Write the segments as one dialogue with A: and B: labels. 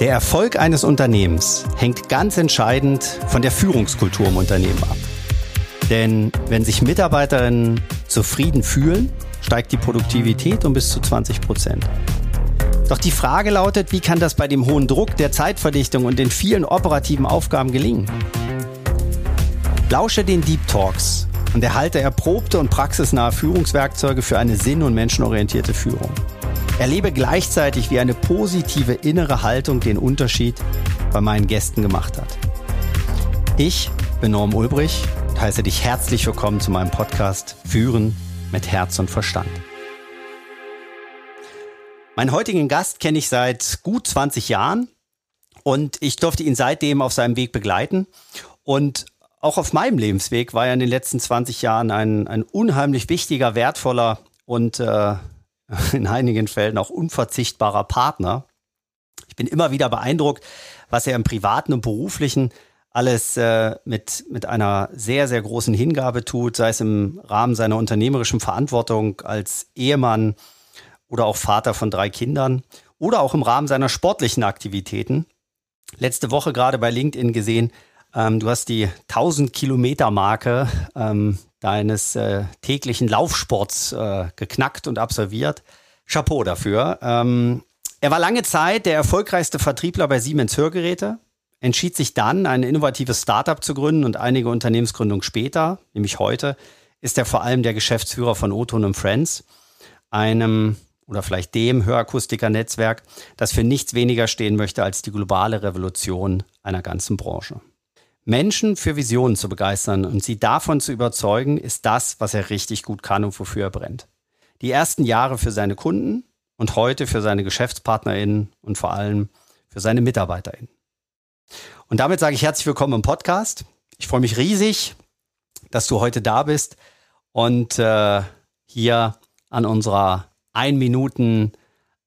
A: Der Erfolg eines Unternehmens hängt ganz entscheidend von der Führungskultur im Unternehmen ab. Denn wenn sich Mitarbeiterinnen zufrieden fühlen, steigt die Produktivität um bis zu 20 Prozent. Doch die Frage lautet, wie kann das bei dem hohen Druck der Zeitverdichtung und den vielen operativen Aufgaben gelingen? Lausche den Deep Talks und erhalte erprobte und praxisnahe Führungswerkzeuge für eine sinn- und menschenorientierte Führung. Erlebe gleichzeitig, wie eine positive innere Haltung den Unterschied bei meinen Gästen gemacht hat. Ich bin Norm Ulbrich und heiße dich herzlich willkommen zu meinem Podcast Führen mit Herz und Verstand. Meinen heutigen Gast kenne ich seit gut 20 Jahren und ich durfte ihn seitdem auf seinem Weg begleiten. Und auch auf meinem Lebensweg war er in den letzten 20 Jahren ein, ein unheimlich wichtiger, wertvoller und äh, in einigen Fällen auch unverzichtbarer Partner. Ich bin immer wieder beeindruckt, was er im privaten und beruflichen alles äh, mit, mit einer sehr, sehr großen Hingabe tut, sei es im Rahmen seiner unternehmerischen Verantwortung als Ehemann oder auch Vater von drei Kindern oder auch im Rahmen seiner sportlichen Aktivitäten. Letzte Woche gerade bei LinkedIn gesehen, ähm, du hast die 1000 Kilometer Marke ähm, deines äh, täglichen Laufsports äh, geknackt und absolviert. Chapeau dafür. Ähm, er war lange Zeit der erfolgreichste Vertriebler bei Siemens Hörgeräte, entschied sich dann, ein innovatives Startup zu gründen und einige Unternehmensgründungen später, nämlich heute, ist er vor allem der Geschäftsführer von Oton Friends, einem oder vielleicht dem Hörakustiker-Netzwerk, das für nichts weniger stehen möchte als die globale Revolution einer ganzen Branche. Menschen für Visionen zu begeistern und sie davon zu überzeugen, ist das, was er richtig gut kann und wofür er brennt. Die ersten Jahre für seine Kunden und heute für seine GeschäftspartnerInnen und vor allem für seine MitarbeiterInnen. Und damit sage ich herzlich willkommen im Podcast. Ich freue mich riesig, dass du heute da bist und äh, hier an unserer 1 Minuten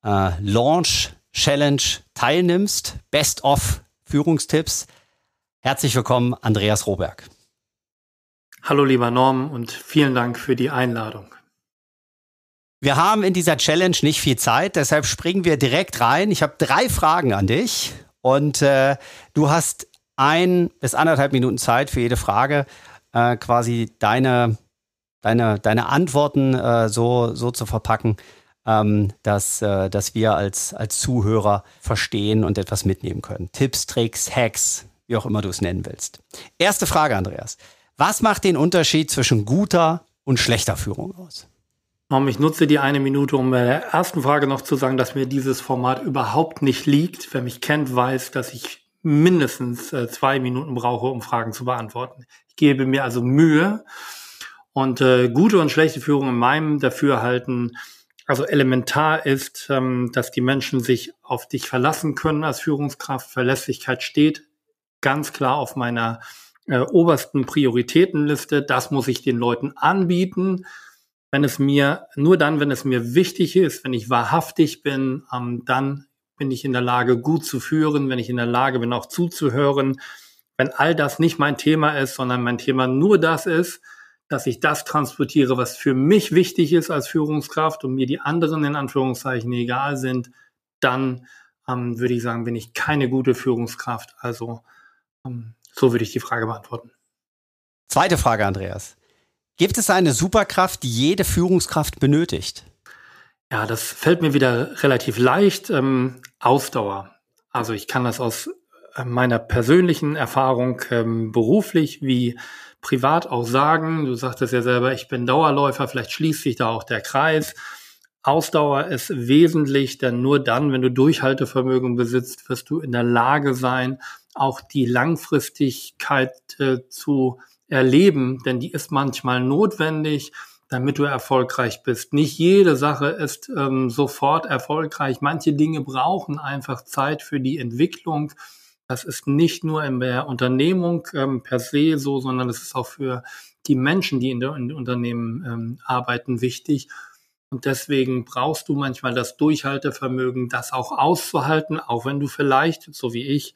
A: äh, Launch Challenge teilnimmst. Best of Führungstipps. Herzlich willkommen, Andreas Roberg.
B: Hallo lieber Norm und vielen Dank für die Einladung.
A: Wir haben in dieser Challenge nicht viel Zeit, deshalb springen wir direkt rein. Ich habe drei Fragen an dich und äh, du hast ein bis anderthalb Minuten Zeit für jede Frage, äh, quasi deine, deine, deine Antworten äh, so, so zu verpacken, ähm, dass, äh, dass wir als, als Zuhörer verstehen und etwas mitnehmen können. Tipps, Tricks, Hacks, wie auch immer du es nennen willst. Erste Frage, Andreas. Was macht den Unterschied zwischen guter und schlechter Führung aus?
B: Ich nutze die eine Minute, um bei der ersten Frage noch zu sagen, dass mir dieses Format überhaupt nicht liegt. Wer mich kennt, weiß, dass ich mindestens äh, zwei Minuten brauche, um Fragen zu beantworten. Ich gebe mir also Mühe. Und äh, gute und schlechte Führung in meinem Dafürhalten, also elementar ist, ähm, dass die Menschen sich auf dich verlassen können als Führungskraft. Verlässlichkeit steht ganz klar auf meiner äh, obersten Prioritätenliste. Das muss ich den Leuten anbieten. Wenn es mir, nur dann, wenn es mir wichtig ist, wenn ich wahrhaftig bin, ähm, dann bin ich in der Lage, gut zu führen, wenn ich in der Lage bin, auch zuzuhören. Wenn all das nicht mein Thema ist, sondern mein Thema nur das ist, dass ich das transportiere, was für mich wichtig ist als Führungskraft und mir die anderen in Anführungszeichen egal sind, dann ähm, würde ich sagen, bin ich keine gute Führungskraft. Also so würde ich die Frage beantworten.
A: Zweite Frage, Andreas. Gibt es eine Superkraft, die jede Führungskraft benötigt?
B: Ja, das fällt mir wieder relativ leicht. Ähm, Ausdauer. Also ich kann das aus äh, meiner persönlichen Erfahrung ähm, beruflich wie privat auch sagen. Du sagtest ja selber, ich bin Dauerläufer, vielleicht schließt sich da auch der Kreis. Ausdauer ist wesentlich, denn nur dann, wenn du Durchhaltevermögen besitzt, wirst du in der Lage sein, auch die Langfristigkeit äh, zu erleben, denn die ist manchmal notwendig, damit du erfolgreich bist. Nicht jede Sache ist ähm, sofort erfolgreich. Manche Dinge brauchen einfach Zeit für die Entwicklung. Das ist nicht nur in der Unternehmung ähm, per se so, sondern es ist auch für die Menschen, die in der Unternehmen ähm, arbeiten, wichtig. Und deswegen brauchst du manchmal das Durchhaltevermögen, das auch auszuhalten, auch wenn du vielleicht, so wie ich,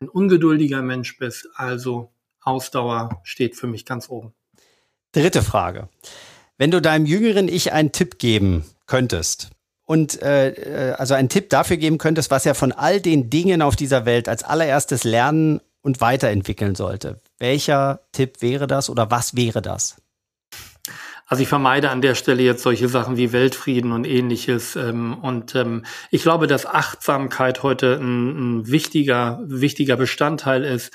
B: ein ungeduldiger Mensch bist. Also Ausdauer steht für mich ganz oben.
A: Dritte Frage. Wenn du deinem jüngeren Ich einen Tipp geben könntest und äh, äh, also einen Tipp dafür geben könntest, was er von all den Dingen auf dieser Welt als allererstes lernen und weiterentwickeln sollte, welcher Tipp wäre das oder was wäre das?
B: Also ich vermeide an der Stelle jetzt solche Sachen wie Weltfrieden und ähnliches. Ähm, und ähm, ich glaube, dass Achtsamkeit heute ein, ein wichtiger, wichtiger Bestandteil ist,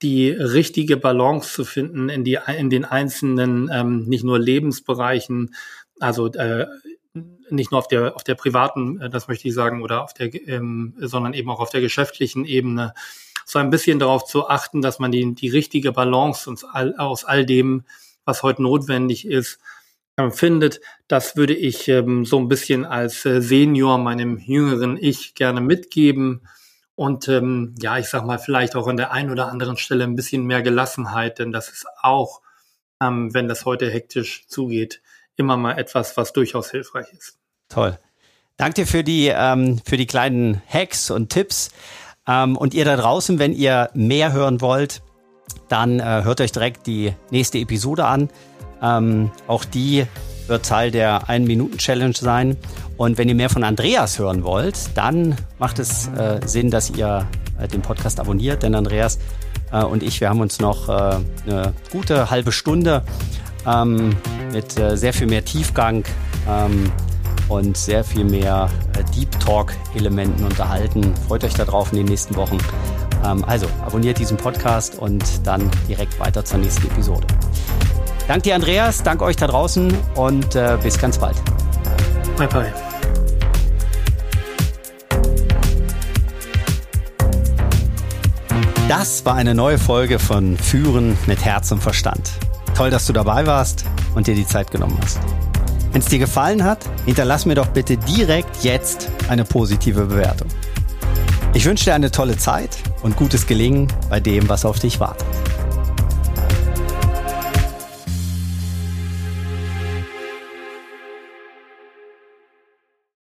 B: die richtige Balance zu finden in, die, in den einzelnen, ähm, nicht nur Lebensbereichen, also äh, nicht nur auf der, auf der privaten, äh, das möchte ich sagen, oder auf der, ähm, sondern eben auch auf der geschäftlichen Ebene, so ein bisschen darauf zu achten, dass man die, die richtige Balance aus all, aus all dem, was heute notwendig ist, äh, findet. Das würde ich ähm, so ein bisschen als äh, Senior meinem jüngeren Ich gerne mitgeben. Und ähm, ja, ich sag mal, vielleicht auch an der einen oder anderen Stelle ein bisschen mehr Gelassenheit, denn das ist auch, ähm, wenn das heute hektisch zugeht, immer mal etwas, was durchaus hilfreich ist.
A: Toll. Danke dir für die, ähm, für die kleinen Hacks und Tipps. Ähm, und ihr da draußen, wenn ihr mehr hören wollt, dann äh, hört euch direkt die nächste Episode an. Ähm, auch die wird Teil der 1-Minuten-Challenge sein. Und wenn ihr mehr von Andreas hören wollt, dann macht es äh, Sinn, dass ihr äh, den Podcast abonniert, denn Andreas äh, und ich, wir haben uns noch äh, eine gute halbe Stunde ähm, mit äh, sehr viel mehr Tiefgang ähm, und sehr viel mehr Deep Talk-Elementen unterhalten. Freut euch darauf in den nächsten Wochen. Ähm, also abonniert diesen Podcast und dann direkt weiter zur nächsten Episode. Danke dir, Andreas. Danke euch da draußen und äh, bis ganz bald.
B: Bye, bye.
A: Das war eine neue Folge von Führen mit Herz und Verstand. Toll, dass du dabei warst und dir die Zeit genommen hast. Wenn es dir gefallen hat, hinterlass mir doch bitte direkt jetzt eine positive Bewertung. Ich wünsche dir eine tolle Zeit und gutes Gelingen bei dem, was auf dich wartet.